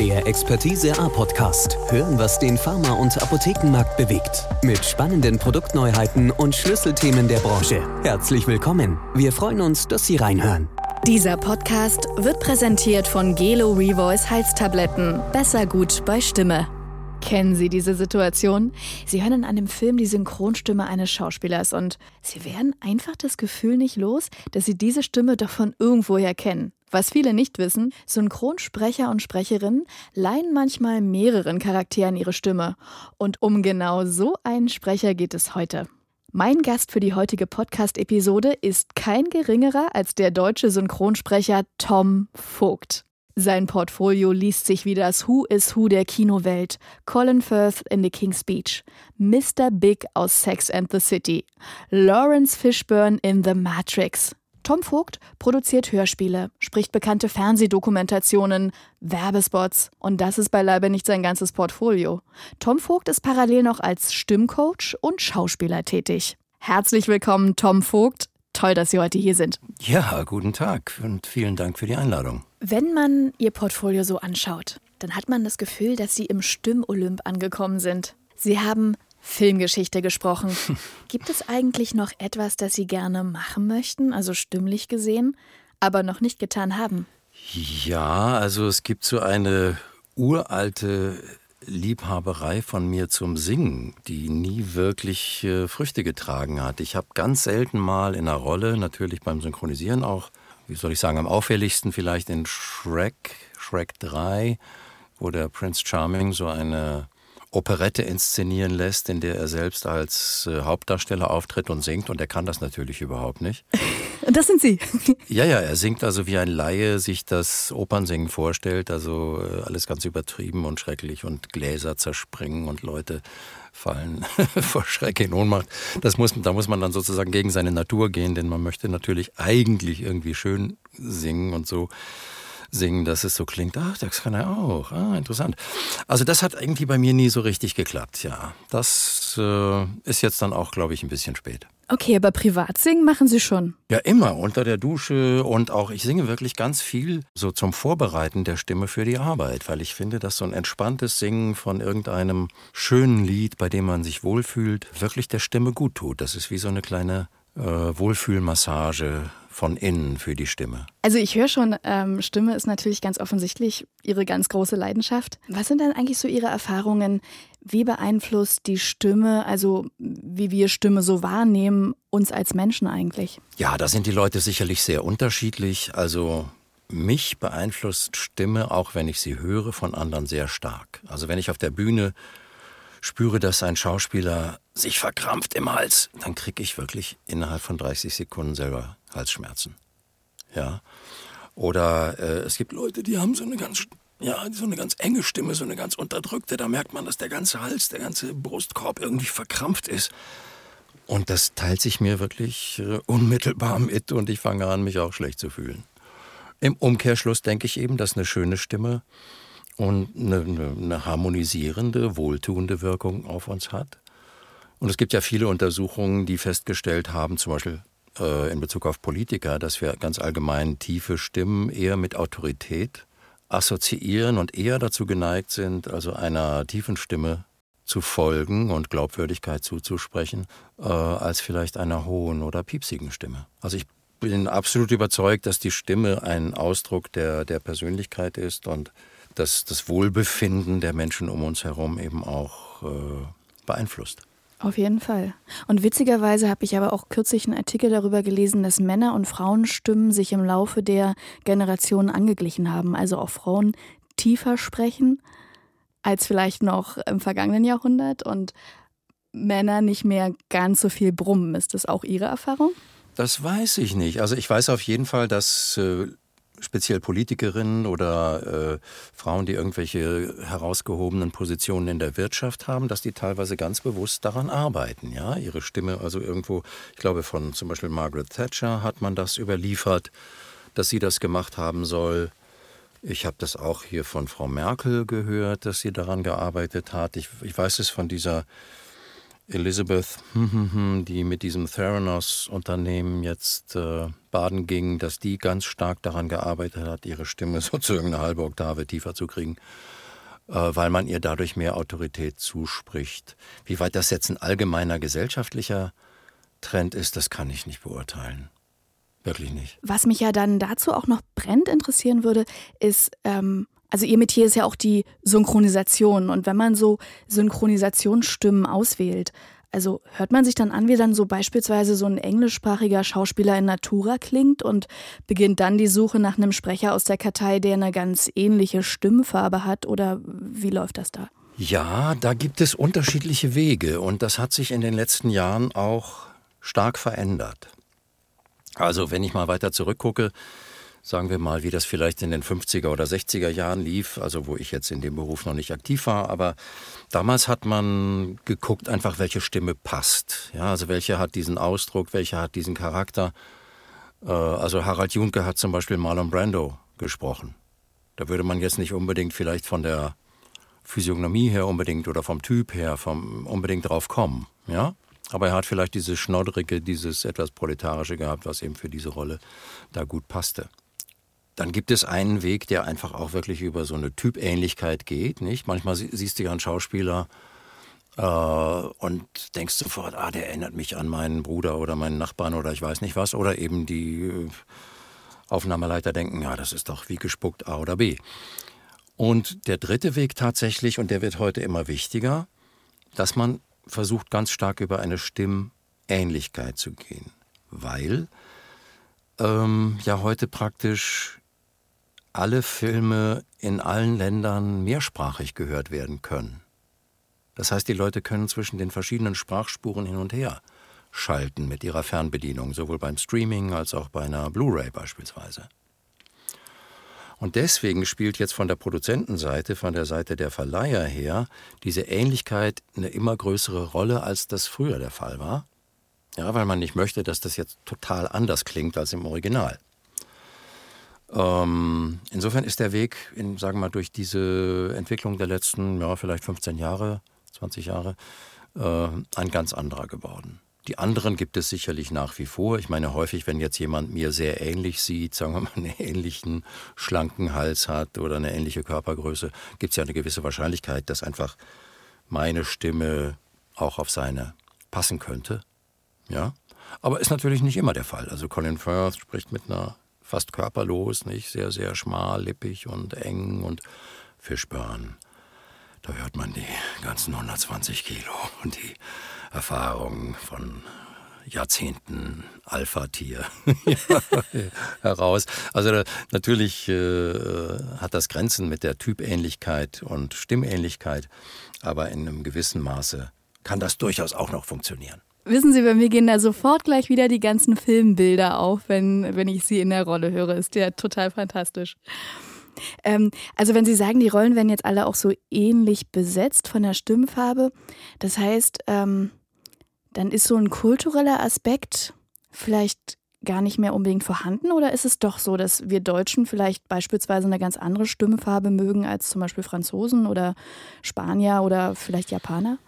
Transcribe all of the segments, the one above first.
Der Expertise A Podcast. Hören, was den Pharma- und Apothekenmarkt bewegt. Mit spannenden Produktneuheiten und Schlüsselthemen der Branche. Herzlich willkommen. Wir freuen uns, dass Sie reinhören. Dieser Podcast wird präsentiert von Gelo Revoice Halstabletten. Besser gut bei Stimme. Kennen Sie diese Situation? Sie hören in einem Film die Synchronstimme eines Schauspielers und Sie werden einfach das Gefühl nicht los, dass Sie diese Stimme doch von irgendwoher kennen. Was viele nicht wissen, Synchronsprecher und Sprecherinnen leihen manchmal mehreren Charakteren ihre Stimme. Und um genau so einen Sprecher geht es heute. Mein Gast für die heutige Podcast-Episode ist kein geringerer als der deutsche Synchronsprecher Tom Vogt. Sein Portfolio liest sich wie das Who is Who der Kinowelt, Colin Firth in The King's Speech, Mr. Big aus Sex and the City, Lawrence Fishburne in The Matrix. Tom Vogt produziert Hörspiele, spricht bekannte Fernsehdokumentationen, Werbespots und das ist beileibe nicht sein ganzes Portfolio. Tom Vogt ist parallel noch als Stimmcoach und Schauspieler tätig. Herzlich willkommen, Tom Vogt. Toll, dass Sie heute hier sind. Ja, guten Tag und vielen Dank für die Einladung. Wenn man Ihr Portfolio so anschaut, dann hat man das Gefühl, dass Sie im Stimmolymp angekommen sind. Sie haben Filmgeschichte gesprochen. Gibt es eigentlich noch etwas, das Sie gerne machen möchten, also stimmlich gesehen, aber noch nicht getan haben? Ja, also es gibt so eine uralte Liebhaberei von mir zum Singen, die nie wirklich äh, Früchte getragen hat. Ich habe ganz selten mal in einer Rolle, natürlich beim Synchronisieren auch, wie soll ich sagen, am auffälligsten vielleicht in Shrek, Shrek 3, wo der Prince Charming so eine Operette inszenieren lässt, in der er selbst als äh, Hauptdarsteller auftritt und singt. Und er kann das natürlich überhaupt nicht. Das sind Sie. ja, ja, er singt also wie ein Laie sich das Opernsingen vorstellt. Also äh, alles ganz übertrieben und schrecklich und Gläser zerspringen und Leute fallen vor Schreck in Ohnmacht. Das muss, da muss man dann sozusagen gegen seine Natur gehen, denn man möchte natürlich eigentlich irgendwie schön singen und so singen, dass es so klingt, ach, das kann er auch. Ah, interessant. Also das hat irgendwie bei mir nie so richtig geklappt, ja. Das äh, ist jetzt dann auch, glaube ich, ein bisschen spät. Okay, aber privat singen machen Sie schon. Ja, immer unter der Dusche und auch ich singe wirklich ganz viel so zum Vorbereiten der Stimme für die Arbeit, weil ich finde, dass so ein entspanntes Singen von irgendeinem schönen Lied, bei dem man sich wohlfühlt, wirklich der Stimme gut tut. Das ist wie so eine kleine äh, Wohlfühlmassage von innen für die Stimme? Also ich höre schon, ähm, Stimme ist natürlich ganz offensichtlich Ihre ganz große Leidenschaft. Was sind denn eigentlich so Ihre Erfahrungen? Wie beeinflusst die Stimme, also wie wir Stimme so wahrnehmen, uns als Menschen eigentlich? Ja, da sind die Leute sicherlich sehr unterschiedlich. Also mich beeinflusst Stimme, auch wenn ich sie höre, von anderen sehr stark. Also wenn ich auf der Bühne spüre, dass ein Schauspieler sich verkrampft im Hals, dann kriege ich wirklich innerhalb von 30 Sekunden selber Halsschmerzen. Ja. Oder äh, es gibt Leute, die haben so eine ganz ja, so eine ganz enge Stimme, so eine ganz unterdrückte. Da merkt man, dass der ganze Hals, der ganze Brustkorb irgendwie verkrampft ist. Und das teilt sich mir wirklich äh, unmittelbar mit und ich fange an, mich auch schlecht zu fühlen. Im Umkehrschluss denke ich eben, dass eine schöne Stimme und eine, eine, eine harmonisierende, wohltuende Wirkung auf uns hat. Und es gibt ja viele Untersuchungen, die festgestellt haben, zum Beispiel äh, in Bezug auf Politiker, dass wir ganz allgemein tiefe Stimmen eher mit Autorität assoziieren und eher dazu geneigt sind, also einer tiefen Stimme zu folgen und Glaubwürdigkeit zuzusprechen, äh, als vielleicht einer hohen oder piepsigen Stimme. Also ich bin absolut überzeugt, dass die Stimme ein Ausdruck der, der Persönlichkeit ist und dass das Wohlbefinden der Menschen um uns herum eben auch äh, beeinflusst. Auf jeden Fall. Und witzigerweise habe ich aber auch kürzlich einen Artikel darüber gelesen, dass Männer- und Frauenstimmen sich im Laufe der Generationen angeglichen haben. Also auch Frauen tiefer sprechen als vielleicht noch im vergangenen Jahrhundert und Männer nicht mehr ganz so viel brummen. Ist das auch Ihre Erfahrung? Das weiß ich nicht. Also ich weiß auf jeden Fall, dass äh, speziell Politikerinnen oder äh, Frauen, die irgendwelche herausgehobenen Positionen in der Wirtschaft haben, dass die teilweise ganz bewusst daran arbeiten, ja, ihre Stimme also irgendwo, ich glaube von zum Beispiel Margaret Thatcher hat man das überliefert, dass sie das gemacht haben soll. Ich habe das auch hier von Frau Merkel gehört, dass sie daran gearbeitet hat. Ich, ich weiß es von dieser Elizabeth, die mit diesem Theranos-Unternehmen jetzt äh, baden ging, dass die ganz stark daran gearbeitet hat, ihre Stimme sozusagen eine halbe Oktave tiefer zu kriegen, äh, weil man ihr dadurch mehr Autorität zuspricht. Wie weit das jetzt ein allgemeiner gesellschaftlicher Trend ist, das kann ich nicht beurteilen. Wirklich nicht. Was mich ja dann dazu auch noch brennend interessieren würde, ist, ähm, also ihr Metier ist ja auch die Synchronisation. Und wenn man so Synchronisationsstimmen auswählt, also hört man sich dann an, wie dann so beispielsweise so ein englischsprachiger Schauspieler in Natura klingt und beginnt dann die Suche nach einem Sprecher aus der Kartei, der eine ganz ähnliche Stimmfarbe hat? Oder wie läuft das da? Ja, da gibt es unterschiedliche Wege und das hat sich in den letzten Jahren auch stark verändert. Also wenn ich mal weiter zurückgucke, sagen wir mal, wie das vielleicht in den 50er oder 60er Jahren lief, also wo ich jetzt in dem Beruf noch nicht aktiv war, aber damals hat man geguckt einfach, welche Stimme passt. Ja, also welche hat diesen Ausdruck, welche hat diesen Charakter. Äh, also Harald Junke hat zum Beispiel Marlon Brando gesprochen. Da würde man jetzt nicht unbedingt vielleicht von der Physiognomie her unbedingt oder vom Typ her vom, unbedingt drauf kommen. Ja? Aber er hat vielleicht dieses Schnoddrige, dieses etwas Proletarische gehabt, was eben für diese Rolle da gut passte. Dann gibt es einen Weg, der einfach auch wirklich über so eine Typähnlichkeit geht. Nicht? Manchmal siehst du ja einen Schauspieler äh, und denkst sofort, ah, der erinnert mich an meinen Bruder oder meinen Nachbarn oder ich weiß nicht was. Oder eben die äh, Aufnahmeleiter denken, ja, das ist doch wie gespuckt A oder B. Und der dritte Weg tatsächlich, und der wird heute immer wichtiger, dass man versucht ganz stark über eine Stimmähnlichkeit zu gehen, weil ähm, ja heute praktisch alle Filme in allen Ländern mehrsprachig gehört werden können. Das heißt, die Leute können zwischen den verschiedenen Sprachspuren hin und her schalten mit ihrer Fernbedienung, sowohl beim Streaming als auch bei einer Blu-ray beispielsweise. Und deswegen spielt jetzt von der Produzentenseite, von der Seite der Verleiher her, diese Ähnlichkeit eine immer größere Rolle, als das früher der Fall war. Ja, weil man nicht möchte, dass das jetzt total anders klingt als im Original. Ähm, insofern ist der Weg, in, sagen wir mal, durch diese Entwicklung der letzten, ja, vielleicht 15 Jahre, 20 Jahre, äh, ein ganz anderer geworden. Die anderen gibt es sicherlich nach wie vor. Ich meine, häufig, wenn jetzt jemand mir sehr ähnlich sieht, sagen wir mal, einen ähnlichen schlanken Hals hat oder eine ähnliche Körpergröße, gibt es ja eine gewisse Wahrscheinlichkeit, dass einfach meine Stimme auch auf seine passen könnte. Ja, aber ist natürlich nicht immer der Fall. Also Colin Firth spricht mit einer fast körperlos, nicht sehr, sehr schmal, lippig und eng und Fishburne. Da hört man die ganzen 120 Kilo und die Erfahrung von Jahrzehnten Alpha-Tier heraus. Also natürlich äh, hat das Grenzen mit der Typähnlichkeit und Stimmähnlichkeit, aber in einem gewissen Maße kann das durchaus auch noch funktionieren. Wissen Sie, bei mir gehen da sofort gleich wieder die ganzen Filmbilder auf, wenn, wenn ich Sie in der Rolle höre. Ist ja total fantastisch. Ähm, also wenn Sie sagen, die Rollen werden jetzt alle auch so ähnlich besetzt von der Stimmfarbe, das heißt, ähm, dann ist so ein kultureller Aspekt vielleicht gar nicht mehr unbedingt vorhanden oder ist es doch so, dass wir Deutschen vielleicht beispielsweise eine ganz andere Stimmfarbe mögen als zum Beispiel Franzosen oder Spanier oder vielleicht Japaner?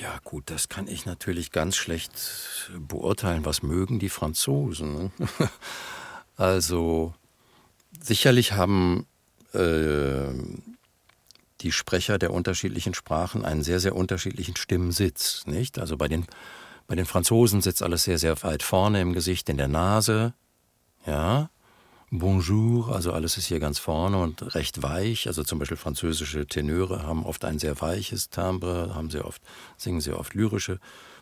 Ja gut, das kann ich natürlich ganz schlecht beurteilen. Was mögen die Franzosen? Ne? also sicherlich haben äh, die Sprecher der unterschiedlichen Sprachen einen sehr, sehr unterschiedlichen Stimmensitz. Nicht? Also bei den, bei den Franzosen sitzt alles sehr, sehr weit vorne im Gesicht, in der Nase. Ja. Bonjour, also alles ist hier ganz vorne und recht weich. Also zum Beispiel französische Tenöre haben oft ein sehr weiches Timbre, haben sehr oft, singen sehr oft lyrische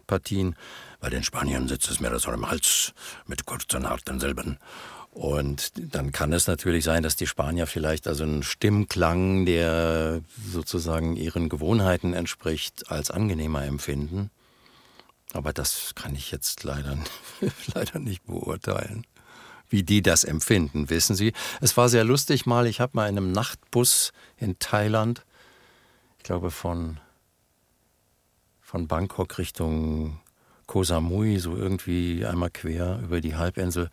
Partien. Bei den Spaniern sitzt es mehr so im Hals mit kurzen, harten Silben. Und dann kann es natürlich sein, dass die Spanier vielleicht also einen Stimmklang, der sozusagen ihren Gewohnheiten entspricht, als angenehmer empfinden. Aber das kann ich jetzt leider, leider nicht beurteilen, wie die das empfinden, wissen Sie. Es war sehr lustig mal, ich habe mal in einem Nachtbus in Thailand, ich glaube von, von Bangkok Richtung Koh Samui, so irgendwie einmal quer über die Halbinsel,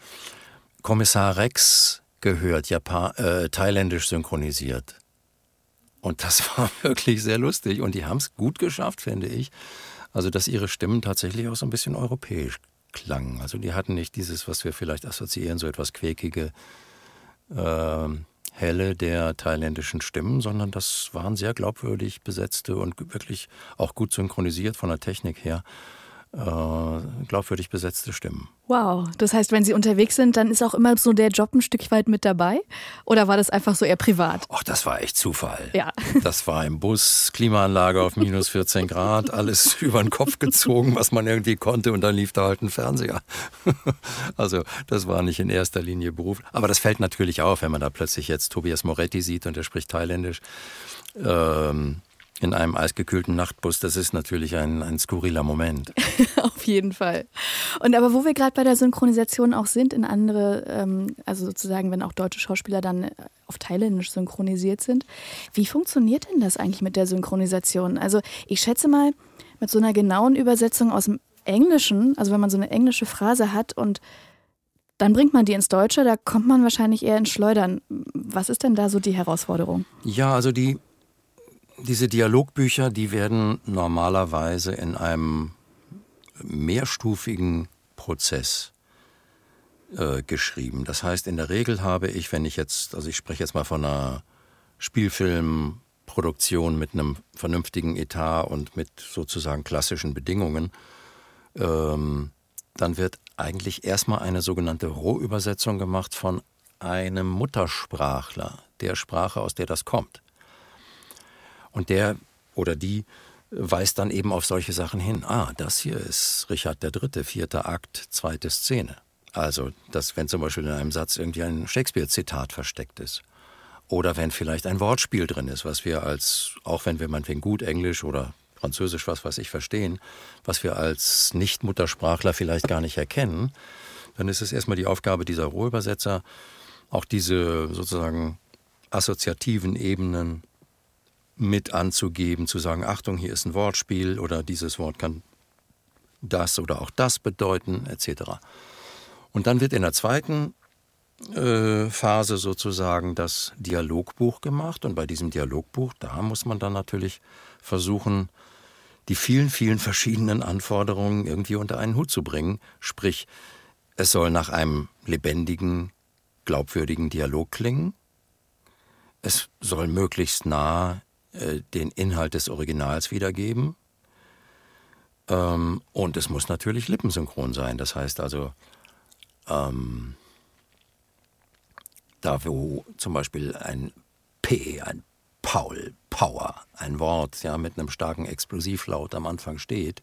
Kommissar Rex gehört, Japan äh, thailändisch synchronisiert. Und das war wirklich sehr lustig. Und die haben es gut geschafft, finde ich. Also, dass ihre Stimmen tatsächlich auch so ein bisschen europäisch klangen. Also die hatten nicht dieses, was wir vielleicht assoziieren, so etwas quäkige, äh, helle der thailändischen Stimmen, sondern das waren sehr glaubwürdig besetzte und wirklich auch gut synchronisiert von der Technik her glaubwürdig besetzte Stimmen. Wow, das heißt, wenn Sie unterwegs sind, dann ist auch immer so der Job ein Stück weit mit dabei? Oder war das einfach so eher privat? Ach, das war echt Zufall. Ja. Das war im Bus, Klimaanlage auf minus 14 Grad, alles über den Kopf gezogen, was man irgendwie konnte und dann lief da halt ein Fernseher. Also das war nicht in erster Linie Beruf. Aber das fällt natürlich auf, wenn man da plötzlich jetzt Tobias Moretti sieht und er spricht thailändisch. Ähm, in einem eisgekühlten Nachtbus, das ist natürlich ein, ein skurriler Moment. Auf jeden Fall. Und aber wo wir gerade bei der Synchronisation auch sind, in andere, ähm, also sozusagen, wenn auch deutsche Schauspieler dann äh, auf Thailändisch synchronisiert sind, wie funktioniert denn das eigentlich mit der Synchronisation? Also ich schätze mal, mit so einer genauen Übersetzung aus dem Englischen, also wenn man so eine englische Phrase hat und dann bringt man die ins Deutsche, da kommt man wahrscheinlich eher ins Schleudern. Was ist denn da so die Herausforderung? Ja, also die diese Dialogbücher, die werden normalerweise in einem mehrstufigen Prozess äh, geschrieben. Das heißt, in der Regel habe ich, wenn ich jetzt, also ich spreche jetzt mal von einer Spielfilmproduktion mit einem vernünftigen Etat und mit sozusagen klassischen Bedingungen, ähm, dann wird eigentlich erstmal eine sogenannte Rohübersetzung gemacht von einem Muttersprachler, der Sprache, aus der das kommt. Und der oder die weist dann eben auf solche Sachen hin. Ah, das hier ist Richard III., vierter Akt, zweite Szene. Also, dass, wenn zum Beispiel in einem Satz irgendwie ein Shakespeare-Zitat versteckt ist. Oder wenn vielleicht ein Wortspiel drin ist, was wir als, auch wenn wir meinetwegen gut Englisch oder Französisch, was weiß ich, verstehen, was wir als Nicht-Muttersprachler vielleicht gar nicht erkennen, dann ist es erstmal die Aufgabe dieser Rohübersetzer, auch diese sozusagen assoziativen Ebenen mit anzugeben, zu sagen, Achtung, hier ist ein Wortspiel oder dieses Wort kann das oder auch das bedeuten, etc. Und dann wird in der zweiten äh, Phase sozusagen das Dialogbuch gemacht und bei diesem Dialogbuch, da muss man dann natürlich versuchen, die vielen, vielen verschiedenen Anforderungen irgendwie unter einen Hut zu bringen. Sprich, es soll nach einem lebendigen, glaubwürdigen Dialog klingen. Es soll möglichst nah äh, den Inhalt des Originals wiedergeben. Ähm, und es muss natürlich lippensynchron sein. Das heißt also, ähm, da wo zum Beispiel ein P, ein Paul, Power, ein Wort ja, mit einem starken Explosivlaut am Anfang steht,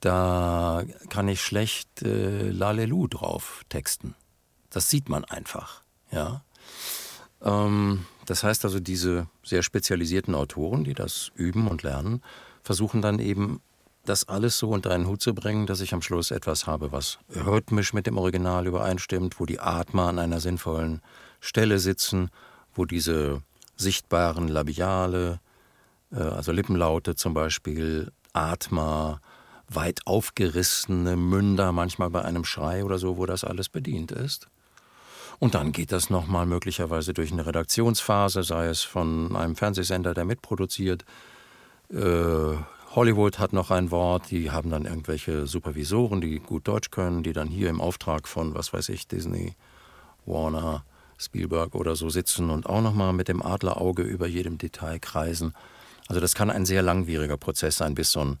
da kann ich schlecht äh, Lalelu drauf texten. Das sieht man einfach. Ja. Ähm, das heißt also, diese sehr spezialisierten Autoren, die das üben und lernen, versuchen dann eben das alles so unter einen Hut zu bringen, dass ich am Schluss etwas habe, was rhythmisch mit dem Original übereinstimmt, wo die Atmer an einer sinnvollen Stelle sitzen, wo diese sichtbaren Labiale, äh, also Lippenlaute zum Beispiel, Atmer, weit aufgerissene Münder, manchmal bei einem Schrei oder so, wo das alles bedient ist. Und dann geht das nochmal möglicherweise durch eine Redaktionsphase, sei es von einem Fernsehsender, der mitproduziert. Äh, Hollywood hat noch ein Wort, die haben dann irgendwelche Supervisoren, die gut Deutsch können, die dann hier im Auftrag von, was weiß ich, Disney, Warner, Spielberg oder so sitzen und auch nochmal mit dem Adlerauge über jedem Detail kreisen. Also das kann ein sehr langwieriger Prozess sein, bis so ein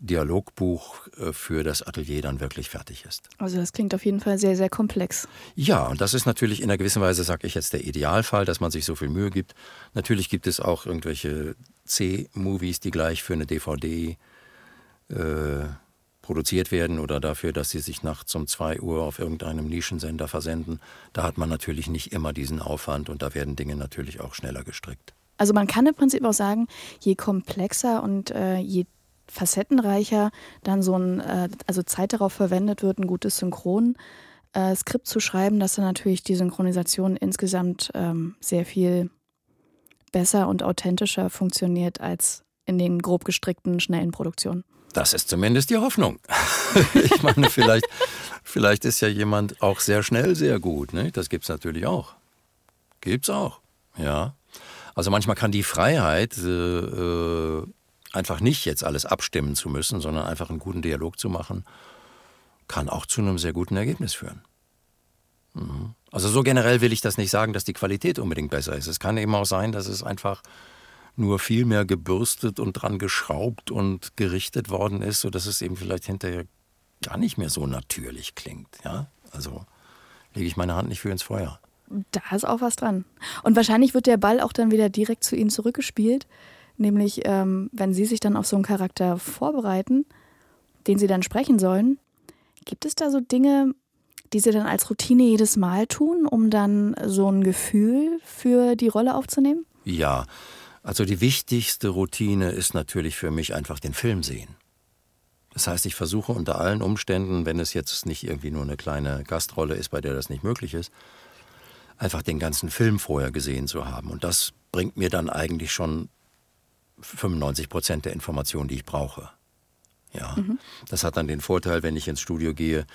Dialogbuch äh, für das Atelier dann wirklich fertig ist. Also das klingt auf jeden Fall sehr, sehr komplex. Ja, und das ist natürlich in einer gewissen Weise, sage ich jetzt, der Idealfall, dass man sich so viel Mühe gibt. Natürlich gibt es auch irgendwelche C-Movies, die gleich für eine DVD äh, produziert werden oder dafür, dass sie sich nachts um 2 Uhr auf irgendeinem Nischensender versenden. Da hat man natürlich nicht immer diesen Aufwand und da werden Dinge natürlich auch schneller gestrickt. Also man kann im Prinzip auch sagen, je komplexer und äh, je facettenreicher dann so ein, äh, also Zeit darauf verwendet wird, ein gutes Synchron. Äh, Skript zu schreiben, dass dann natürlich die Synchronisation insgesamt ähm, sehr viel besser und authentischer funktioniert als in den grob gestrickten, schnellen Produktionen. Das ist zumindest die Hoffnung. ich meine, vielleicht, vielleicht ist ja jemand auch sehr schnell sehr gut. Ne? Das gibt es natürlich auch. Gibt's auch. Ja. Also manchmal kann die Freiheit äh, äh einfach nicht jetzt alles abstimmen zu müssen, sondern einfach einen guten Dialog zu machen, kann auch zu einem sehr guten Ergebnis führen. Mhm. Also so generell will ich das nicht sagen, dass die Qualität unbedingt besser ist. Es kann eben auch sein, dass es einfach nur viel mehr gebürstet und dran geschraubt und gerichtet worden ist, sodass es eben vielleicht hinterher gar nicht mehr so natürlich klingt. Ja? Also lege ich meine Hand nicht für ins Feuer. Da ist auch was dran. Und wahrscheinlich wird der Ball auch dann wieder direkt zu Ihnen zurückgespielt. Nämlich, ähm, wenn Sie sich dann auf so einen Charakter vorbereiten, den Sie dann sprechen sollen, gibt es da so Dinge, die Sie dann als Routine jedes Mal tun, um dann so ein Gefühl für die Rolle aufzunehmen? Ja, also die wichtigste Routine ist natürlich für mich einfach den Film sehen. Das heißt, ich versuche unter allen Umständen, wenn es jetzt nicht irgendwie nur eine kleine Gastrolle ist, bei der das nicht möglich ist, einfach den ganzen Film vorher gesehen zu haben. Und das bringt mir dann eigentlich schon 95 Prozent der Informationen, die ich brauche. Ja, mhm. das hat dann den Vorteil, wenn ich ins Studio gehe,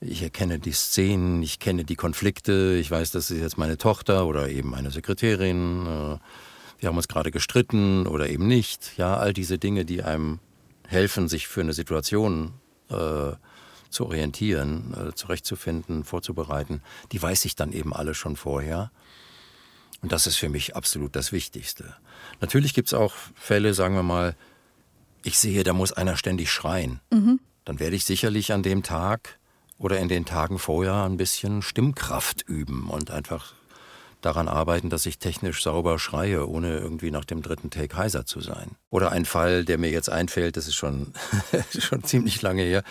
ich erkenne die Szenen, ich kenne die Konflikte, ich weiß, das ist jetzt meine Tochter oder eben meine Sekretärin, äh, wir haben uns gerade gestritten oder eben nicht. Ja, all diese Dinge, die einem helfen, sich für eine Situation äh, zu orientieren, äh, zurechtzufinden, vorzubereiten, die weiß ich dann eben alle schon vorher. Und das ist für mich absolut das Wichtigste. Natürlich gibt es auch Fälle, sagen wir mal, ich sehe, da muss einer ständig schreien. Mhm. Dann werde ich sicherlich an dem Tag oder in den Tagen vorher ein bisschen Stimmkraft üben und einfach daran arbeiten, dass ich technisch sauber schreie, ohne irgendwie nach dem dritten Take heiser zu sein. Oder ein Fall, der mir jetzt einfällt, das ist schon, schon ziemlich lange her.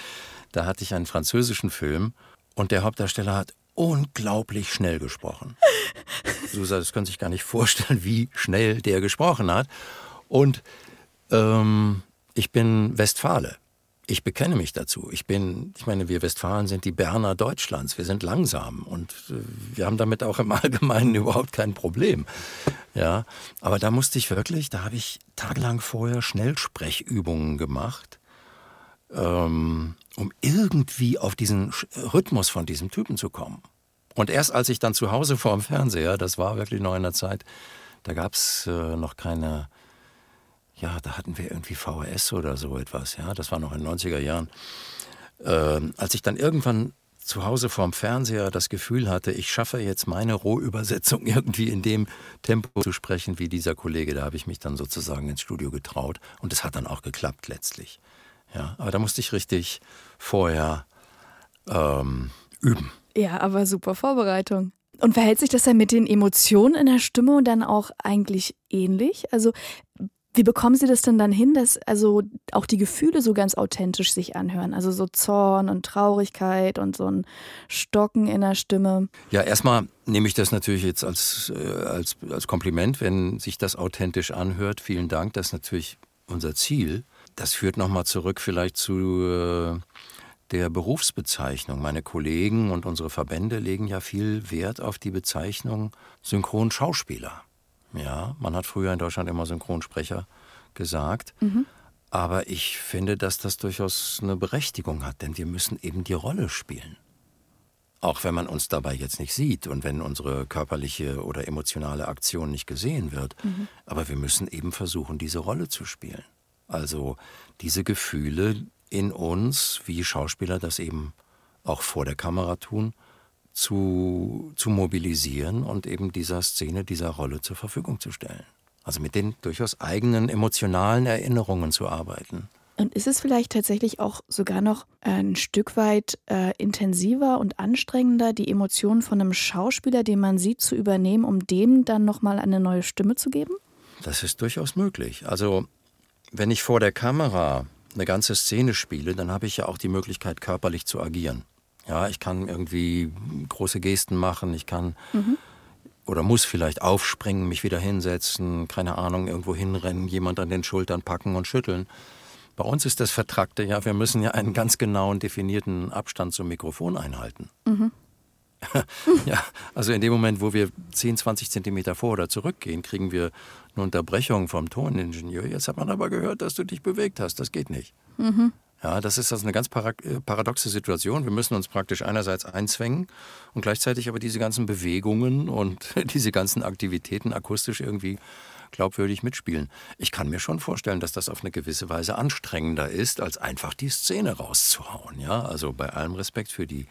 Da hatte ich einen französischen Film und der Hauptdarsteller hat unglaublich schnell gesprochen. Susa, das können Sie sich gar nicht vorstellen, wie schnell der gesprochen hat. Und ähm, ich bin Westfale. Ich bekenne mich dazu. Ich bin, ich meine, wir Westfalen sind die Berner Deutschlands. Wir sind langsam und äh, wir haben damit auch im Allgemeinen überhaupt kein Problem. Ja, aber da musste ich wirklich, da habe ich tagelang vorher Schnellsprechübungen gemacht, ähm, um irgendwie auf diesen Rhythmus von diesem Typen zu kommen. Und erst als ich dann zu Hause vor dem Fernseher, das war wirklich noch in der Zeit, da gab es äh, noch keine ja, da hatten wir irgendwie VHS oder so etwas, ja, das war noch in den 90er Jahren. Ähm, als ich dann irgendwann zu Hause vorm Fernseher das Gefühl hatte, ich schaffe jetzt meine Rohübersetzung irgendwie in dem Tempo zu sprechen wie dieser Kollege, da habe ich mich dann sozusagen ins Studio getraut und es hat dann auch geklappt letztlich. Ja, aber da musste ich richtig vorher ähm, üben. Ja, aber super Vorbereitung. Und verhält sich das dann mit den Emotionen in der Stimme dann auch eigentlich ähnlich? Also wie bekommen Sie das denn dann hin, dass also auch die Gefühle so ganz authentisch sich anhören? Also so Zorn und Traurigkeit und so ein Stocken in der Stimme. Ja, erstmal nehme ich das natürlich jetzt als, äh, als, als Kompliment, wenn sich das authentisch anhört. Vielen Dank, das ist natürlich unser Ziel. Das führt nochmal zurück vielleicht zu äh, der Berufsbezeichnung. Meine Kollegen und unsere Verbände legen ja viel Wert auf die Bezeichnung Synchronschauspieler. Ja, man hat früher in Deutschland immer Synchronsprecher gesagt. Mhm. Aber ich finde, dass das durchaus eine Berechtigung hat, denn wir müssen eben die Rolle spielen. Auch wenn man uns dabei jetzt nicht sieht und wenn unsere körperliche oder emotionale Aktion nicht gesehen wird. Mhm. Aber wir müssen eben versuchen, diese Rolle zu spielen. Also diese Gefühle in uns, wie Schauspieler das eben auch vor der Kamera tun, zu, zu mobilisieren und eben dieser Szene, dieser Rolle zur Verfügung zu stellen. Also mit den durchaus eigenen emotionalen Erinnerungen zu arbeiten. Und ist es vielleicht tatsächlich auch sogar noch ein Stück weit äh, intensiver und anstrengender, die Emotionen von einem Schauspieler, den man sieht, zu übernehmen, um dem dann nochmal eine neue Stimme zu geben? Das ist durchaus möglich. Also, wenn ich vor der Kamera eine ganze Szene spiele, dann habe ich ja auch die Möglichkeit, körperlich zu agieren. Ja, ich kann irgendwie große Gesten machen, ich kann mhm. oder muss vielleicht aufspringen, mich wieder hinsetzen, keine Ahnung, irgendwo hinrennen, jemand an den Schultern packen und schütteln. Bei uns ist das Vertragte, ja, wir müssen ja einen ganz genauen definierten Abstand zum Mikrofon einhalten. Mhm. ja, also in dem Moment, wo wir 10, 20 Zentimeter vor oder zurückgehen, kriegen wir eine Unterbrechung vom Toningenieur. Jetzt hat man aber gehört, dass du dich bewegt hast. Das geht nicht. Mhm. Ja, das ist also eine ganz äh, paradoxe Situation. Wir müssen uns praktisch einerseits einzwängen und gleichzeitig aber diese ganzen Bewegungen und diese ganzen Aktivitäten akustisch irgendwie glaubwürdig mitspielen. Ich kann mir schon vorstellen, dass das auf eine gewisse Weise anstrengender ist, als einfach die Szene rauszuhauen. Ja, also bei allem Respekt für die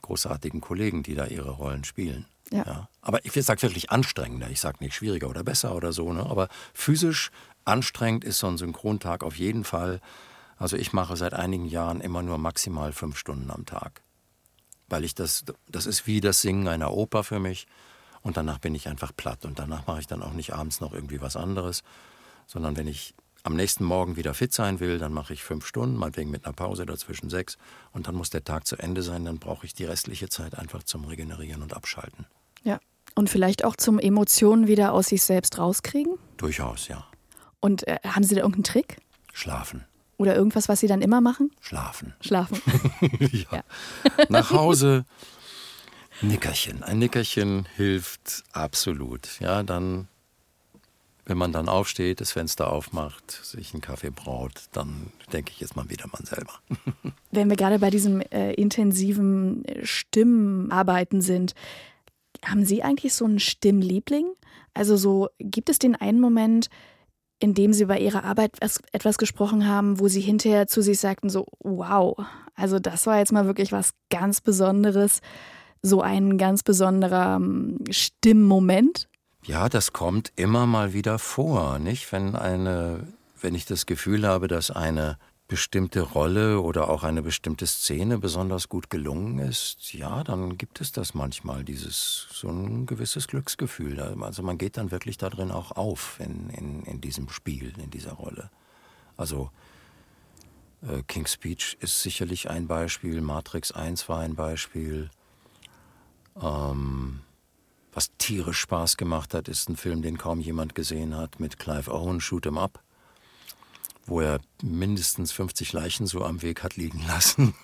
großartigen Kollegen, die da ihre Rollen spielen. Ja. ja. Aber ich sage wirklich anstrengender. Ich sage nicht schwieriger oder besser oder so. Ne? Aber physisch anstrengend ist so ein Synchrontag auf jeden Fall. Also ich mache seit einigen Jahren immer nur maximal fünf Stunden am Tag. Weil ich das, das ist wie das Singen einer Oper für mich. Und danach bin ich einfach platt. Und danach mache ich dann auch nicht abends noch irgendwie was anderes, sondern wenn ich am nächsten Morgen wieder fit sein will, dann mache ich fünf Stunden, meinetwegen mit einer Pause dazwischen sechs. Und dann muss der Tag zu Ende sein. Dann brauche ich die restliche Zeit einfach zum Regenerieren und Abschalten. Und vielleicht auch zum Emotionen wieder aus sich selbst rauskriegen? Durchaus, ja. Und äh, haben Sie da irgendeinen Trick? Schlafen. Oder irgendwas, was Sie dann immer machen? Schlafen. Schlafen. ja. ja. Nach Hause, Nickerchen. Ein Nickerchen hilft absolut. Ja, dann, wenn man dann aufsteht, das Fenster aufmacht, sich einen Kaffee braut, dann denke ich jetzt mal wieder man selber. Wenn wir gerade bei diesem äh, intensiven Stimmenarbeiten sind, haben Sie eigentlich so einen Stimmliebling? Also so, gibt es den einen Moment, in dem Sie bei Ihrer Arbeit etwas gesprochen haben, wo Sie hinterher zu sich sagten, so, wow, also das war jetzt mal wirklich was ganz Besonderes, so ein ganz besonderer ähm, Stimmmoment? Ja, das kommt immer mal wieder vor, nicht? Wenn eine, wenn ich das Gefühl habe, dass eine bestimmte Rolle oder auch eine bestimmte Szene besonders gut gelungen ist, ja, dann gibt es das manchmal, dieses so ein gewisses Glücksgefühl. Also man geht dann wirklich da drin auch auf in, in, in diesem Spiel, in dieser Rolle. Also äh, King's Speech ist sicherlich ein Beispiel, Matrix 1 war ein Beispiel. Ähm, was tierisch Spaß gemacht hat, ist ein Film, den kaum jemand gesehen hat, mit Clive Owen, Shoot 'em Up wo er mindestens 50 Leichen so am Weg hat liegen lassen.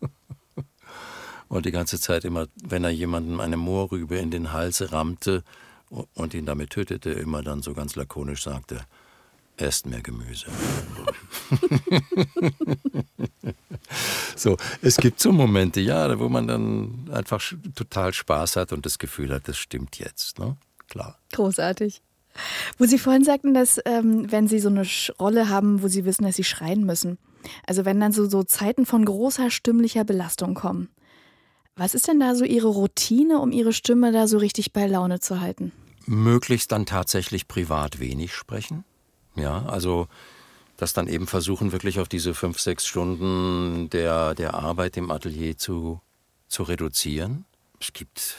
und die ganze Zeit immer, wenn er jemandem eine Moorrübe in den Hals rammte und ihn damit tötete, immer dann so ganz lakonisch sagte, esst mehr Gemüse. so, es gibt so Momente, ja, wo man dann einfach total Spaß hat und das Gefühl hat, das stimmt jetzt, ne? Klar. Großartig. Wo Sie vorhin sagten, dass ähm, wenn Sie so eine Rolle haben, wo Sie wissen, dass Sie schreien müssen, also wenn dann so, so Zeiten von großer stimmlicher Belastung kommen, was ist denn da so Ihre Routine, um Ihre Stimme da so richtig bei Laune zu halten? Möglichst dann tatsächlich privat wenig sprechen. Ja, also das dann eben versuchen, wirklich auf diese fünf, sechs Stunden der, der Arbeit im Atelier zu, zu reduzieren. Es gibt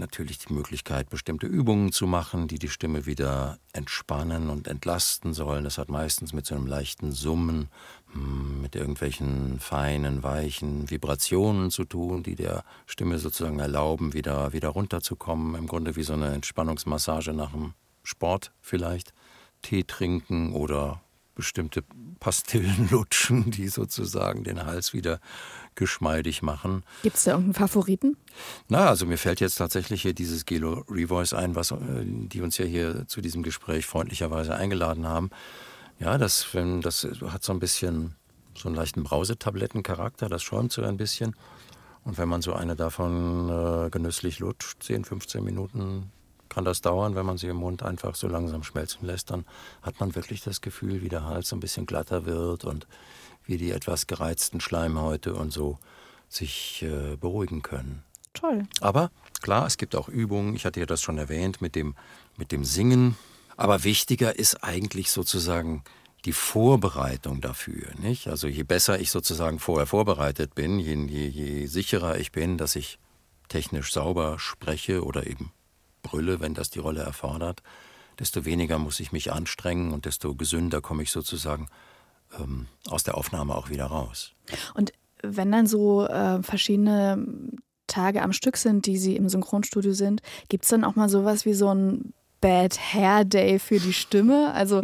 natürlich die Möglichkeit, bestimmte Übungen zu machen, die die Stimme wieder entspannen und entlasten sollen. Das hat meistens mit so einem leichten Summen, hm, mit irgendwelchen feinen, weichen Vibrationen zu tun, die der Stimme sozusagen erlauben, wieder, wieder runterzukommen. Im Grunde wie so eine Entspannungsmassage nach dem Sport vielleicht. Tee trinken oder bestimmte Pastillen lutschen, die sozusagen den Hals wieder geschmeidig machen. Gibt es da irgendeinen Favoriten? Na, also mir fällt jetzt tatsächlich hier dieses Gelo Revoice ein, was äh, die uns ja hier zu diesem Gespräch freundlicherweise eingeladen haben. Ja, das, das hat so ein bisschen so einen leichten Brausetablettencharakter, das schäumt so ein bisschen. Und wenn man so eine davon äh, genüsslich lutscht, 10, 15 Minuten kann das dauern, wenn man sie im Mund einfach so langsam schmelzen lässt, dann hat man wirklich das Gefühl, wie der Hals so ein bisschen glatter wird und wie die etwas gereizten Schleimhäute und so sich äh, beruhigen können. Toll. Aber klar, es gibt auch Übungen, ich hatte ja das schon erwähnt, mit dem, mit dem Singen. Aber wichtiger ist eigentlich sozusagen die Vorbereitung dafür. Nicht? Also je besser ich sozusagen vorher vorbereitet bin, je, je, je sicherer ich bin, dass ich technisch sauber spreche oder eben brülle, wenn das die Rolle erfordert, desto weniger muss ich mich anstrengen und desto gesünder komme ich sozusagen ähm, aus der Aufnahme auch wieder raus. Und wenn dann so äh, verschiedene Tage am Stück sind, die Sie im Synchronstudio sind, gibt es dann auch mal sowas wie so ein Bad Hair Day für die Stimme? Also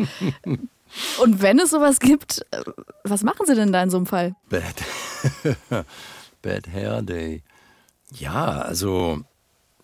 und wenn es sowas gibt, äh, was machen Sie denn da in so einem Fall? Bad, Bad Hair Day. Ja, also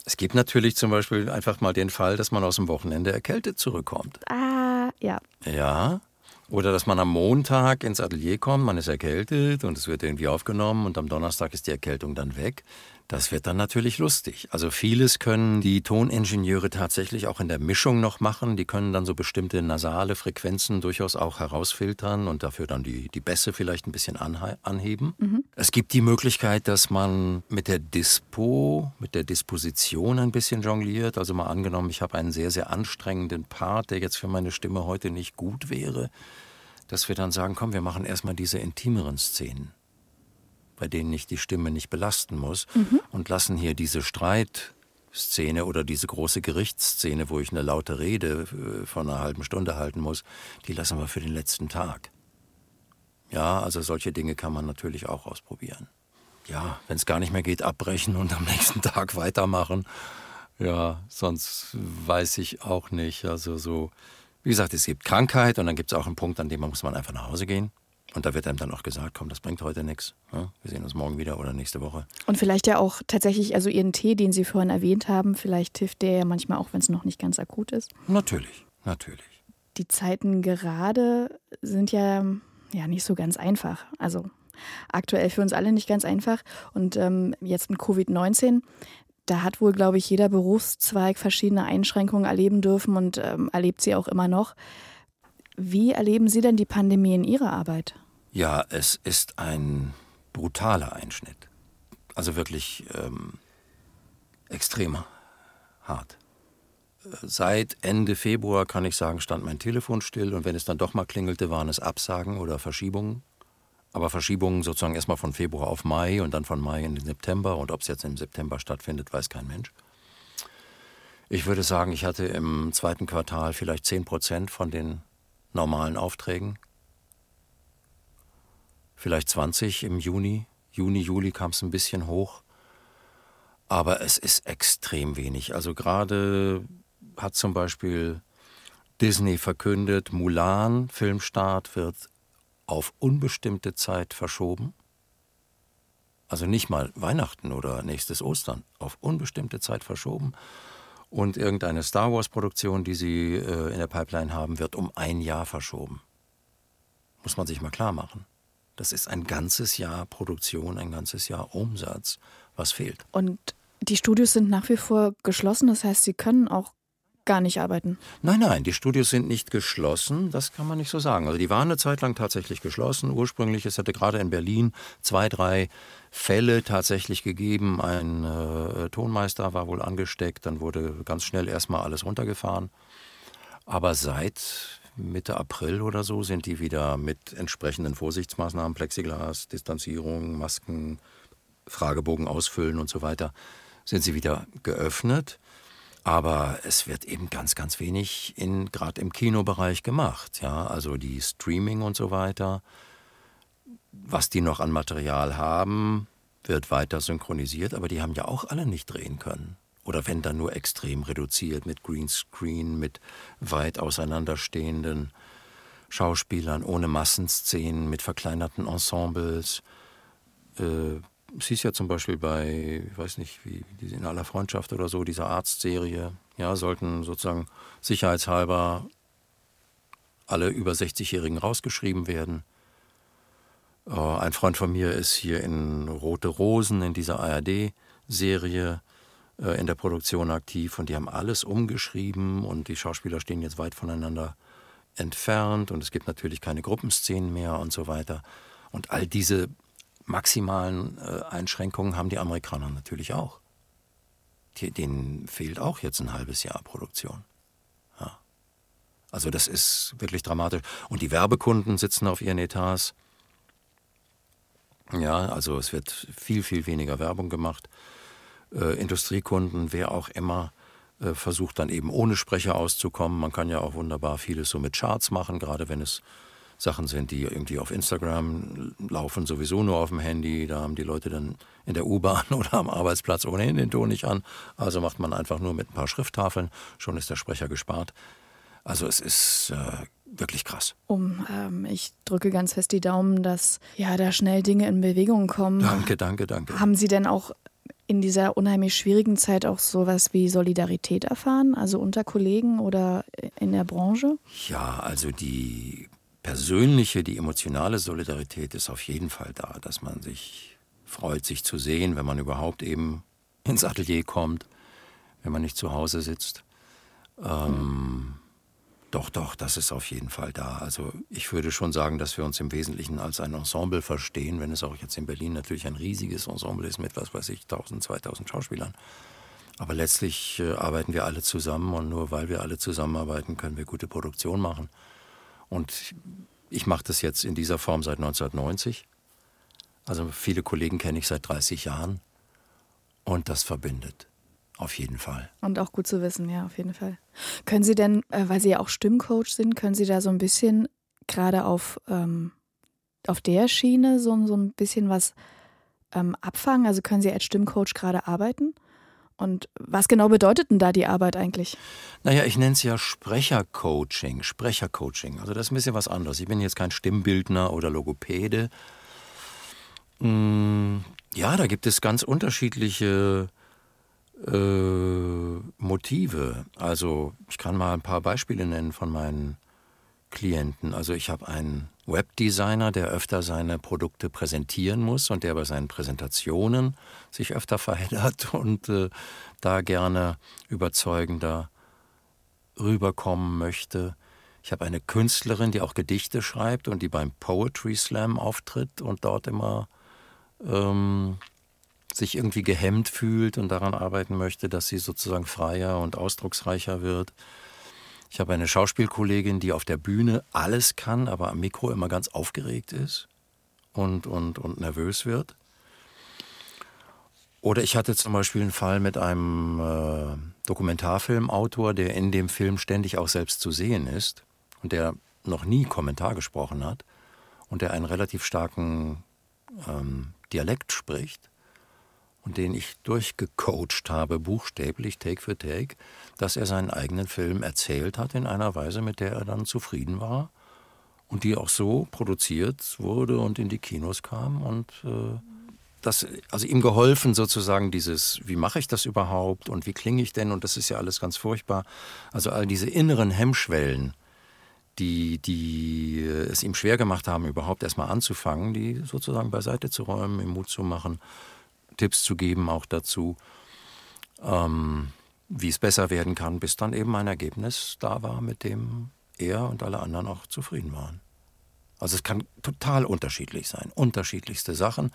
es gibt natürlich zum Beispiel einfach mal den Fall, dass man aus dem Wochenende erkältet zurückkommt. Ah, ja. Ja. Oder dass man am Montag ins Atelier kommt, man ist erkältet und es wird irgendwie aufgenommen und am Donnerstag ist die Erkältung dann weg. Das wird dann natürlich lustig. Also vieles können die Toningenieure tatsächlich auch in der Mischung noch machen. Die können dann so bestimmte nasale Frequenzen durchaus auch herausfiltern und dafür dann die, die Bässe vielleicht ein bisschen anheben. Mhm. Es gibt die Möglichkeit, dass man mit der Dispo, mit der Disposition ein bisschen jongliert. Also mal angenommen, ich habe einen sehr, sehr anstrengenden Part, der jetzt für meine Stimme heute nicht gut wäre, dass wir dann sagen, komm, wir machen erstmal diese intimeren Szenen bei denen ich die Stimme nicht belasten muss mhm. und lassen hier diese Streitszene oder diese große Gerichtsszene, wo ich eine laute Rede äh, von einer halben Stunde halten muss, die lassen wir für den letzten Tag. Ja, also solche Dinge kann man natürlich auch ausprobieren. Ja, wenn es gar nicht mehr geht, abbrechen und am nächsten Tag weitermachen. Ja, sonst weiß ich auch nicht. Also so, wie gesagt, es gibt Krankheit und dann gibt es auch einen Punkt, an dem man muss man einfach nach Hause gehen. Und da wird einem dann auch gesagt, komm, das bringt heute nichts. Ja, wir sehen uns morgen wieder oder nächste Woche. Und vielleicht ja auch tatsächlich, also Ihren Tee, den Sie vorhin erwähnt haben, vielleicht hilft der ja manchmal auch, wenn es noch nicht ganz akut ist. Natürlich, natürlich. Die Zeiten gerade sind ja, ja nicht so ganz einfach. Also aktuell für uns alle nicht ganz einfach. Und ähm, jetzt mit Covid-19, da hat wohl, glaube ich, jeder Berufszweig verschiedene Einschränkungen erleben dürfen und ähm, erlebt sie auch immer noch. Wie erleben Sie denn die Pandemie in Ihrer Arbeit? Ja, es ist ein brutaler Einschnitt. Also wirklich ähm, extrem hart. Seit Ende Februar kann ich sagen, stand mein Telefon still und wenn es dann doch mal klingelte, waren es Absagen oder Verschiebungen. Aber Verschiebungen sozusagen erstmal von Februar auf Mai und dann von Mai in den September. Und ob es jetzt im September stattfindet, weiß kein Mensch. Ich würde sagen, ich hatte im zweiten Quartal vielleicht 10 Prozent von den normalen Aufträgen vielleicht 20 im Juni. Juni, Juli kam es ein bisschen hoch. Aber es ist extrem wenig. Also gerade hat zum Beispiel Disney verkündet, Mulan, Filmstart, wird auf unbestimmte Zeit verschoben. Also nicht mal Weihnachten oder nächstes Ostern, auf unbestimmte Zeit verschoben. Und irgendeine Star Wars-Produktion, die sie äh, in der Pipeline haben, wird um ein Jahr verschoben. Muss man sich mal klar machen. Das ist ein ganzes Jahr Produktion, ein ganzes Jahr Umsatz, was fehlt. Und die Studios sind nach wie vor geschlossen, das heißt, Sie können auch gar nicht arbeiten. Nein, nein, die Studios sind nicht geschlossen, das kann man nicht so sagen. Also die waren eine Zeit lang tatsächlich geschlossen. Ursprünglich, es hätte gerade in Berlin zwei, drei Fälle tatsächlich gegeben. Ein äh, Tonmeister war wohl angesteckt, dann wurde ganz schnell erstmal alles runtergefahren. Aber seit Mitte April oder so sind die wieder mit entsprechenden Vorsichtsmaßnahmen, Plexiglas, Distanzierung, Masken, Fragebogen ausfüllen und so weiter, sind sie wieder geöffnet. Aber es wird eben ganz, ganz wenig in gerade im Kinobereich gemacht. Ja, also die Streaming und so weiter. Was die noch an Material haben, wird weiter synchronisiert, aber die haben ja auch alle nicht drehen können. Oder wenn dann nur extrem reduziert mit Greenscreen, mit weit auseinanderstehenden Schauspielern, ohne Massenszenen, mit verkleinerten Ensembles. Äh, es hieß ja zum Beispiel bei, ich weiß nicht, wie, in aller Freundschaft oder so, dieser Arztserie, ja, sollten sozusagen sicherheitshalber alle über 60-Jährigen rausgeschrieben werden. Äh, ein Freund von mir ist hier in Rote Rosen in dieser ARD-Serie in der Produktion aktiv und die haben alles umgeschrieben und die Schauspieler stehen jetzt weit voneinander entfernt und es gibt natürlich keine Gruppenszenen mehr und so weiter. Und all diese maximalen äh, Einschränkungen haben die Amerikaner natürlich auch. Denen fehlt auch jetzt ein halbes Jahr Produktion. Ja. Also das ist wirklich dramatisch. Und die Werbekunden sitzen auf ihren Etats. Ja, also es wird viel, viel weniger Werbung gemacht äh, Industriekunden, wer auch immer, äh, versucht dann eben ohne Sprecher auszukommen. Man kann ja auch wunderbar vieles so mit Charts machen, gerade wenn es Sachen sind, die irgendwie auf Instagram laufen, sowieso nur auf dem Handy. Da haben die Leute dann in der U-Bahn oder am Arbeitsplatz ohnehin den Ton nicht an. Also macht man einfach nur mit ein paar Schrifttafeln, schon ist der Sprecher gespart. Also es ist äh, wirklich krass. Um, ähm, ich drücke ganz fest die Daumen, dass ja da schnell Dinge in Bewegung kommen. Danke, danke, danke. Haben Sie denn auch in dieser unheimlich schwierigen Zeit auch sowas wie Solidarität erfahren, also unter Kollegen oder in der Branche? Ja, also die persönliche, die emotionale Solidarität ist auf jeden Fall da, dass man sich freut, sich zu sehen, wenn man überhaupt eben ins Atelier kommt, wenn man nicht zu Hause sitzt. Ähm, doch, doch, das ist auf jeden Fall da. Also ich würde schon sagen, dass wir uns im Wesentlichen als ein Ensemble verstehen, wenn es auch jetzt in Berlin natürlich ein riesiges Ensemble ist mit, was weiß ich, 1000, 2000 Schauspielern. Aber letztlich äh, arbeiten wir alle zusammen und nur weil wir alle zusammenarbeiten, können wir gute Produktion machen. Und ich mache das jetzt in dieser Form seit 1990. Also viele Kollegen kenne ich seit 30 Jahren und das verbindet. Auf jeden Fall. Und auch gut zu wissen, ja, auf jeden Fall. Können Sie denn, äh, weil Sie ja auch Stimmcoach sind, können Sie da so ein bisschen gerade auf, ähm, auf der Schiene so, so ein bisschen was ähm, abfangen? Also können Sie als Stimmcoach gerade arbeiten? Und was genau bedeutet denn da die Arbeit eigentlich? Naja, ich nenne es ja Sprechercoaching. Sprechercoaching. Also das ist ein bisschen was anderes. Ich bin jetzt kein Stimmbildner oder Logopäde. Hm, ja, da gibt es ganz unterschiedliche äh, Motive. Also ich kann mal ein paar Beispiele nennen von meinen Klienten. Also ich habe einen Webdesigner, der öfter seine Produkte präsentieren muss und der bei seinen Präsentationen sich öfter verheddert und äh, da gerne überzeugender rüberkommen möchte. Ich habe eine Künstlerin, die auch Gedichte schreibt und die beim Poetry Slam auftritt und dort immer ähm, sich irgendwie gehemmt fühlt und daran arbeiten möchte, dass sie sozusagen freier und ausdrucksreicher wird. Ich habe eine Schauspielkollegin, die auf der Bühne alles kann, aber am Mikro immer ganz aufgeregt ist und, und, und nervös wird. Oder ich hatte zum Beispiel einen Fall mit einem äh, Dokumentarfilmautor, der in dem Film ständig auch selbst zu sehen ist und der noch nie Kommentar gesprochen hat und der einen relativ starken ähm, Dialekt spricht und den ich durchgecoacht habe, buchstäblich, Take für Take, dass er seinen eigenen Film erzählt hat in einer Weise, mit der er dann zufrieden war und die auch so produziert wurde und in die Kinos kam und äh, das, also ihm geholfen sozusagen dieses, wie mache ich das überhaupt und wie klinge ich denn und das ist ja alles ganz furchtbar. Also all diese inneren Hemmschwellen, die, die es ihm schwer gemacht haben, überhaupt erstmal anzufangen, die sozusagen beiseite zu räumen, ihm Mut zu machen Tipps zu geben, auch dazu, ähm, wie es besser werden kann, bis dann eben ein Ergebnis da war, mit dem er und alle anderen auch zufrieden waren. Also es kann total unterschiedlich sein, unterschiedlichste Sachen.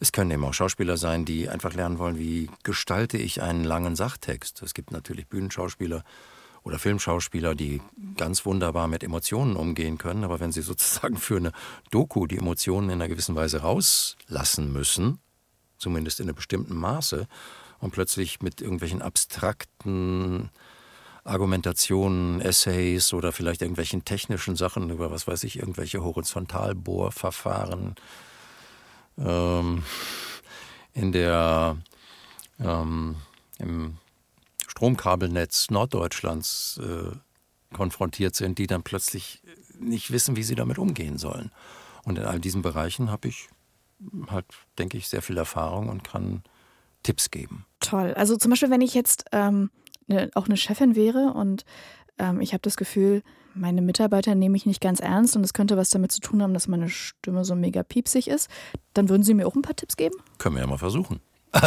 Es können eben auch Schauspieler sein, die einfach lernen wollen, wie gestalte ich einen langen Sachtext. Es gibt natürlich Bühnenschauspieler oder Filmschauspieler, die ganz wunderbar mit Emotionen umgehen können, aber wenn sie sozusagen für eine Doku die Emotionen in einer gewissen Weise rauslassen müssen, zumindest in einem bestimmten Maße, und plötzlich mit irgendwelchen abstrakten Argumentationen, Essays oder vielleicht irgendwelchen technischen Sachen über, was weiß ich, irgendwelche Horizontalbohrverfahren ähm, in der ähm, im Stromkabelnetz Norddeutschlands äh, konfrontiert sind, die dann plötzlich nicht wissen, wie sie damit umgehen sollen. Und in all diesen Bereichen habe ich halt, denke ich, sehr viel Erfahrung und kann Tipps geben. Toll. Also zum Beispiel, wenn ich jetzt ähm, ne, auch eine Chefin wäre und ähm, ich habe das Gefühl, meine Mitarbeiter nehme ich nicht ganz ernst und es könnte was damit zu tun haben, dass meine Stimme so mega piepsig ist, dann würden Sie mir auch ein paar Tipps geben? Können wir ja mal versuchen.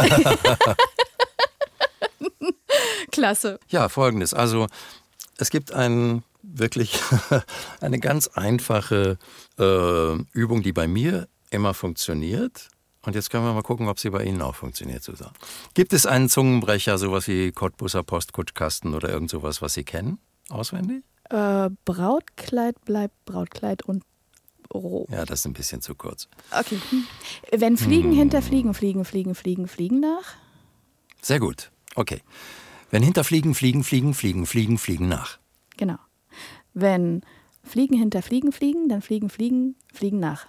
Klasse. Ja, folgendes. Also es gibt ein wirklich eine ganz einfache äh, Übung, die bei mir immer funktioniert. Und jetzt können wir mal gucken, ob sie bei Ihnen auch funktioniert, Susan. Gibt es einen Zungenbrecher, sowas wie Cottbusser Postkutschkasten oder irgend sowas, was Sie kennen, auswendig? Äh, Brautkleid bleibt Brautkleid und roh. Ja, das ist ein bisschen zu kurz. Okay. Wenn Fliegen hm. hinter Fliegen, Fliegen, Fliegen, Fliegen, Fliegen nach? Sehr gut. Okay. Wenn hinter Fliegen, Fliegen, Fliegen, Fliegen, Fliegen, Fliegen nach. Genau. Wenn Fliegen hinter Fliegen fliegen, dann Fliegen, Fliegen, Fliegen nach.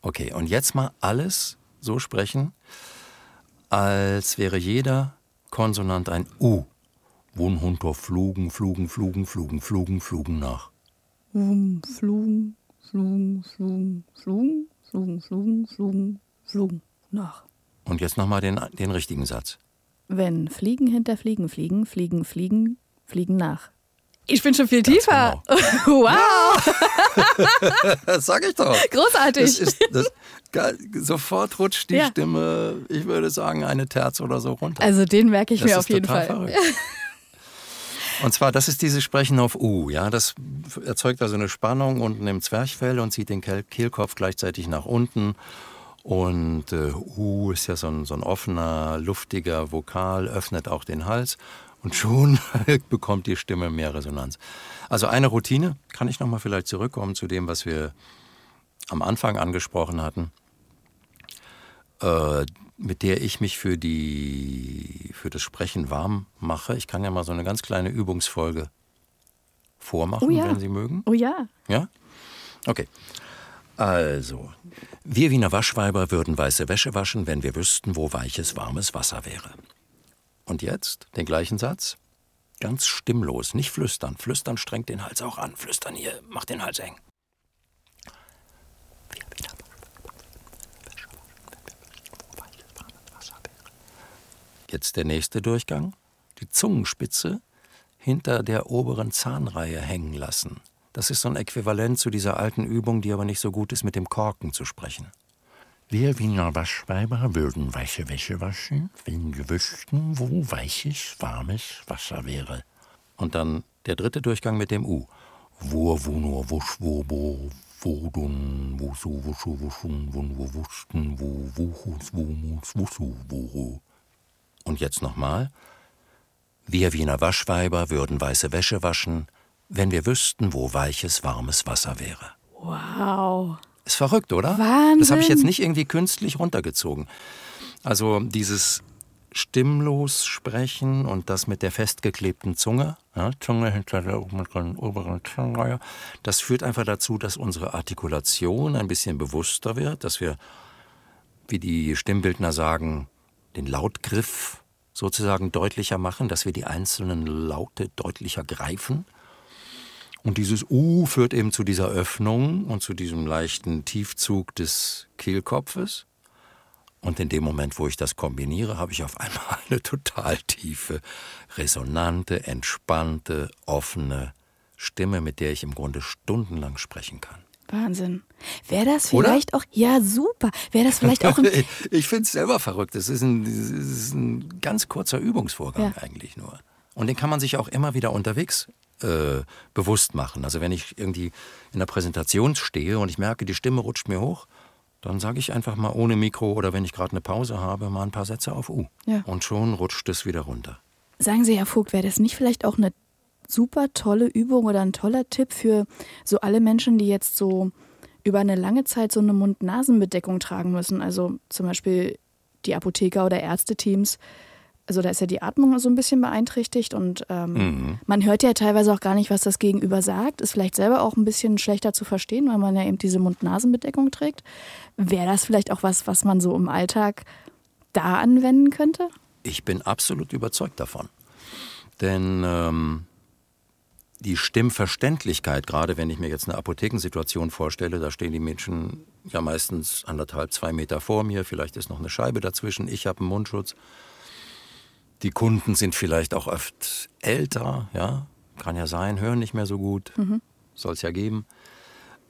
Okay, und jetzt mal alles so sprechen, als wäre jeder Konsonant ein U. Wun hunter flugen, flugen, flugen, flugen, flugen, flugen nach. Wum, flugen, flugen, flugen, flugen, flugen, flugen, flugen, flugen nach. Und jetzt nochmal den, den richtigen Satz. Wenn Fliegen hinter Fliegen fliegen, fliegen, fliegen, fliegen nach. Ich bin schon viel tiefer. Genau. wow. das sag ich doch. Großartig. Das ist, das, sofort rutscht die ja. Stimme, ich würde sagen, eine Terz oder so runter. Also den merke ich das mir auf jeden Fall. Verrückt. Und zwar, das ist dieses Sprechen auf U. Ja, das erzeugt also eine Spannung unten im Zwerchfell und zieht den Kehlkopf gleichzeitig nach unten. Und äh, U ist ja so ein, so ein offener, luftiger Vokal, öffnet auch den Hals und schon bekommt die Stimme mehr Resonanz. Also eine Routine, kann ich nochmal vielleicht zurückkommen zu dem, was wir am Anfang angesprochen hatten, äh, mit der ich mich für, die, für das Sprechen warm mache. Ich kann ja mal so eine ganz kleine Übungsfolge vormachen, oh ja. wenn Sie mögen. Oh ja. Ja? Okay. Also, wir Wiener Waschweiber würden weiße Wäsche waschen, wenn wir wüssten, wo weiches, warmes Wasser wäre. Und jetzt den gleichen Satz. Ganz stimmlos, nicht flüstern. Flüstern strengt den Hals auch an. Flüstern hier macht den Hals eng. Jetzt der nächste Durchgang. Die Zungenspitze hinter der oberen Zahnreihe hängen lassen. Das ist so ein Äquivalent zu dieser alten Übung, die aber nicht so gut ist, mit dem Korken zu sprechen. Wir Wiener Waschweiber würden weiche Wäsche waschen, wenn wir wüssten, wo weiches, warmes Wasser wäre. Und dann der dritte Durchgang mit dem U. Wo, wo, nur, wusch, wo, wo, wo, dun, wo, so, wo, wo, schon, wo, wo, wussten, wo, wo, wo, mus, wo, so, wo, Und jetzt nochmal. Wir Wiener Waschweiber würden weiße Wäsche waschen, wenn wir wüssten, wo weiches, warmes Wasser wäre. Wow. Ist verrückt, oder? Wahnsinn. Das habe ich jetzt nicht irgendwie künstlich runtergezogen. Also dieses stimmlos sprechen und das mit der festgeklebten Zunge, ja, Zunge hinter der oberen, oberen Zungenreihe, das führt einfach dazu, dass unsere Artikulation ein bisschen bewusster wird, dass wir, wie die Stimmbildner sagen, den Lautgriff sozusagen deutlicher machen, dass wir die einzelnen Laute deutlicher greifen. Und dieses U führt eben zu dieser Öffnung und zu diesem leichten Tiefzug des Kehlkopfes. Und in dem Moment, wo ich das kombiniere, habe ich auf einmal eine total tiefe, resonante, entspannte, offene Stimme, mit der ich im Grunde stundenlang sprechen kann. Wahnsinn. Wäre das vielleicht Oder? auch, ja super, wäre das vielleicht auch ein... ich finde es selber verrückt. Das ist, ein, das ist ein ganz kurzer Übungsvorgang ja. eigentlich nur. Und den kann man sich auch immer wieder unterwegs äh, bewusst machen. Also wenn ich irgendwie in der Präsentation stehe und ich merke, die Stimme rutscht mir hoch, dann sage ich einfach mal ohne Mikro oder wenn ich gerade eine Pause habe, mal ein paar Sätze auf U. Ja. Und schon rutscht es wieder runter. Sagen Sie, Herr Vogt, wäre das nicht vielleicht auch eine super tolle Übung oder ein toller Tipp für so alle Menschen, die jetzt so über eine lange Zeit so eine Mund-Nasen-Bedeckung tragen müssen? Also zum Beispiel die Apotheker oder Ärzteteams, also da ist ja die Atmung so ein bisschen beeinträchtigt und ähm, mhm. man hört ja teilweise auch gar nicht, was das Gegenüber sagt. Ist vielleicht selber auch ein bisschen schlechter zu verstehen, weil man ja eben diese Mund-Nasen-Bedeckung trägt. Wäre das vielleicht auch was, was man so im Alltag da anwenden könnte? Ich bin absolut überzeugt davon. Denn ähm, die Stimmverständlichkeit, gerade wenn ich mir jetzt eine Apothekensituation vorstelle, da stehen die Menschen ja meistens anderthalb, zwei Meter vor mir, vielleicht ist noch eine Scheibe dazwischen, ich habe einen Mundschutz. Die Kunden sind vielleicht auch oft älter, ja, kann ja sein, hören nicht mehr so gut, mhm. soll es ja geben.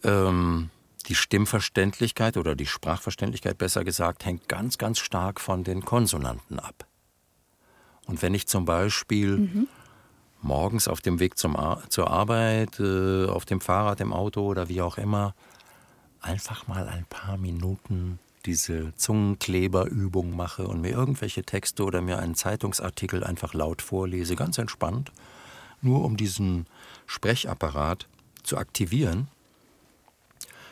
Ähm, die Stimmverständlichkeit oder die Sprachverständlichkeit besser gesagt hängt ganz, ganz stark von den Konsonanten ab. Und wenn ich zum Beispiel mhm. morgens auf dem Weg zum Ar zur Arbeit, äh, auf dem Fahrrad, im Auto oder wie auch immer, einfach mal ein paar Minuten diese Zungenkleberübung mache und mir irgendwelche Texte oder mir einen Zeitungsartikel einfach laut vorlese, ganz entspannt, nur um diesen Sprechapparat zu aktivieren,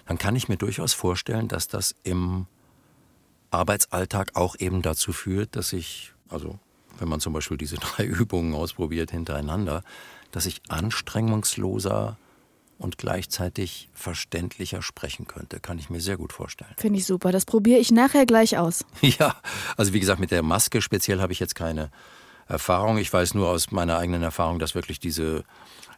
dann kann ich mir durchaus vorstellen, dass das im Arbeitsalltag auch eben dazu führt, dass ich, also wenn man zum Beispiel diese drei Übungen ausprobiert hintereinander, dass ich anstrengungsloser und gleichzeitig verständlicher sprechen könnte. Kann ich mir sehr gut vorstellen. Finde ich super. Das probiere ich nachher gleich aus. Ja, also wie gesagt, mit der Maske speziell habe ich jetzt keine Erfahrung. Ich weiß nur aus meiner eigenen Erfahrung, dass wirklich diese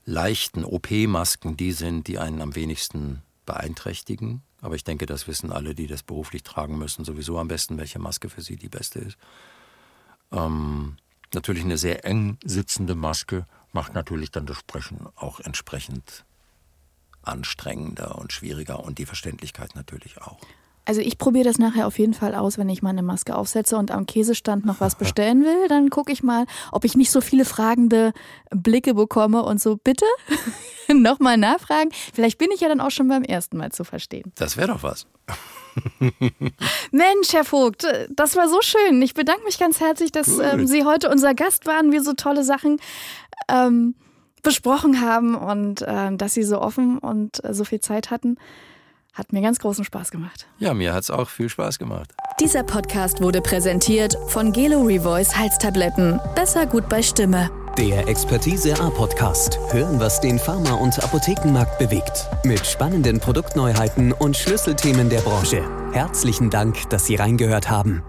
leichten OP-Masken die sind, die einen am wenigsten beeinträchtigen. Aber ich denke, das wissen alle, die das beruflich tragen müssen, sowieso am besten, welche Maske für sie die beste ist. Ähm, natürlich eine sehr eng sitzende Maske macht natürlich dann das Sprechen auch entsprechend anstrengender und schwieriger und die Verständlichkeit natürlich auch. Also ich probiere das nachher auf jeden Fall aus, wenn ich meine Maske aufsetze und am Käsestand noch was bestellen will. Dann gucke ich mal, ob ich nicht so viele fragende Blicke bekomme und so, bitte nochmal nachfragen. Vielleicht bin ich ja dann auch schon beim ersten Mal zu verstehen. Das wäre doch was. Mensch, Herr Vogt, das war so schön. Ich bedanke mich ganz herzlich, dass ähm, Sie heute unser Gast waren, wir so tolle Sachen ähm, besprochen haben und äh, dass Sie so offen und äh, so viel Zeit hatten. Hat mir ganz großen Spaß gemacht. Ja, mir hat es auch viel Spaß gemacht. Dieser Podcast wurde präsentiert von Gelo Revoice Halstabletten. Besser gut bei Stimme. Der Expertise A Podcast. Hören, was den Pharma- und Apothekenmarkt bewegt. Mit spannenden Produktneuheiten und Schlüsselthemen der Branche. Herzlichen Dank, dass Sie reingehört haben.